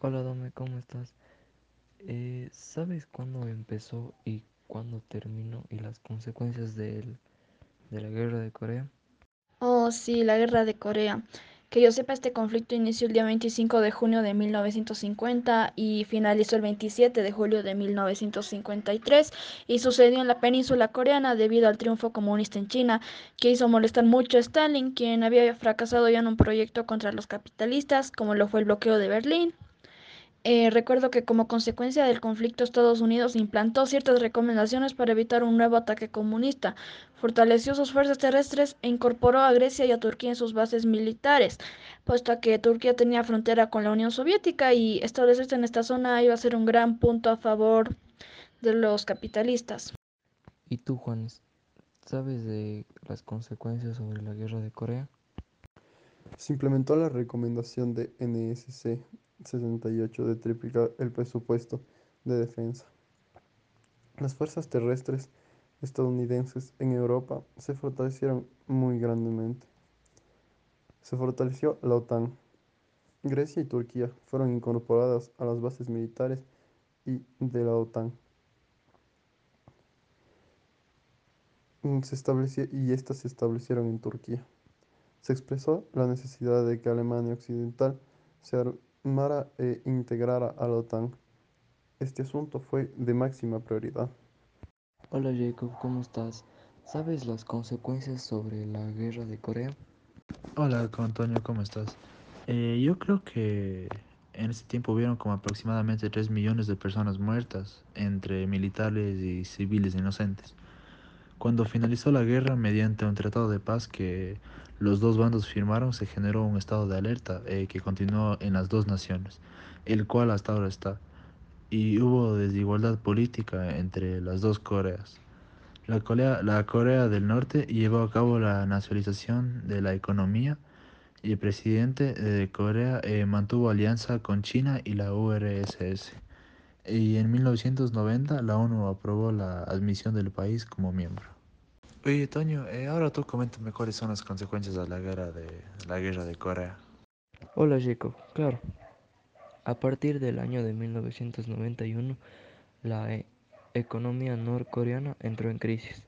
Hola, Dome, ¿cómo estás? Eh, ¿sabes cuándo empezó y cuándo terminó y las consecuencias del- de la guerra de Corea? Oh, sí, la guerra de Corea. Que yo sepa, este conflicto inició el día 25 de junio de 1950 y finalizó el 27 de julio de 1953 y sucedió en la península coreana debido al triunfo comunista en China, que hizo molestar mucho a Stalin, quien había fracasado ya en un proyecto contra los capitalistas, como lo fue el bloqueo de Berlín. Eh, recuerdo que como consecuencia del conflicto Estados Unidos implantó ciertas recomendaciones para evitar un nuevo ataque comunista, fortaleció sus fuerzas terrestres e incorporó a Grecia y a Turquía en sus bases militares, puesto que Turquía tenía frontera con la Unión Soviética y establecerse en esta zona iba a ser un gran punto a favor de los capitalistas. ¿Y tú, Juanes, sabes de las consecuencias sobre la guerra de Corea? Se implementó la recomendación de NSC 68 de triplicar el presupuesto de defensa. Las fuerzas terrestres estadounidenses en Europa se fortalecieron muy grandemente. Se fortaleció la OTAN. Grecia y Turquía fueron incorporadas a las bases militares y de la OTAN. Se estableció, y estas se establecieron en Turquía. Se expresó la necesidad de que Alemania Occidental se armara e integrara a la OTAN. Este asunto fue de máxima prioridad. Hola, Jacob, ¿cómo estás? ¿Sabes las consecuencias sobre la guerra de Corea? Hola, Antonio, ¿cómo estás? Eh, yo creo que en ese tiempo hubieron como aproximadamente 3 millones de personas muertas, entre militares y civiles inocentes. Cuando finalizó la guerra, mediante un tratado de paz que los dos bandos firmaron, se generó un estado de alerta eh, que continuó en las dos naciones, el cual hasta ahora está. Y hubo desigualdad política entre las dos Coreas. La Corea, del Norte llevó a cabo la nacionalización de la economía y el presidente de Corea eh, mantuvo alianza con China y la URSS. Y en 1990 la ONU aprobó la admisión del país como miembro. Oye, Toño, eh, ahora tú coméntame cuáles son las consecuencias de la guerra de la guerra de Corea. Hola, Jacob, claro. A partir del año de 1991, la e- economía norcoreana entró en crisis.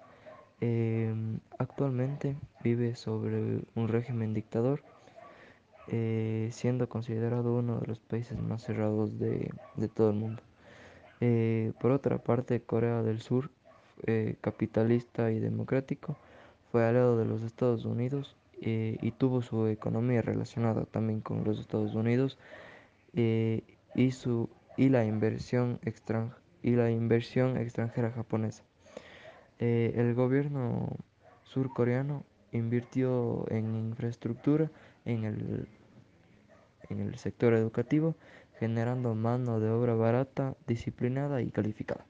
Em, actualmente vive sobre un régimen dictador eh, siendo considerado uno de los países más cerrados de, de todo el mundo. Eh, por otra parte, Corea del Sur, eh, capitalista y democrático, fue aliado de los Estados Unidos eh, y tuvo su economía relacionada también con los Estados Unidos y, su, y, la inversión extran- y la inversión extranjera japonesa. El gobierno surcoreano invirtió en infraestructura en el en el sector educativo, generando mano de obra barata, disciplinada y calificada.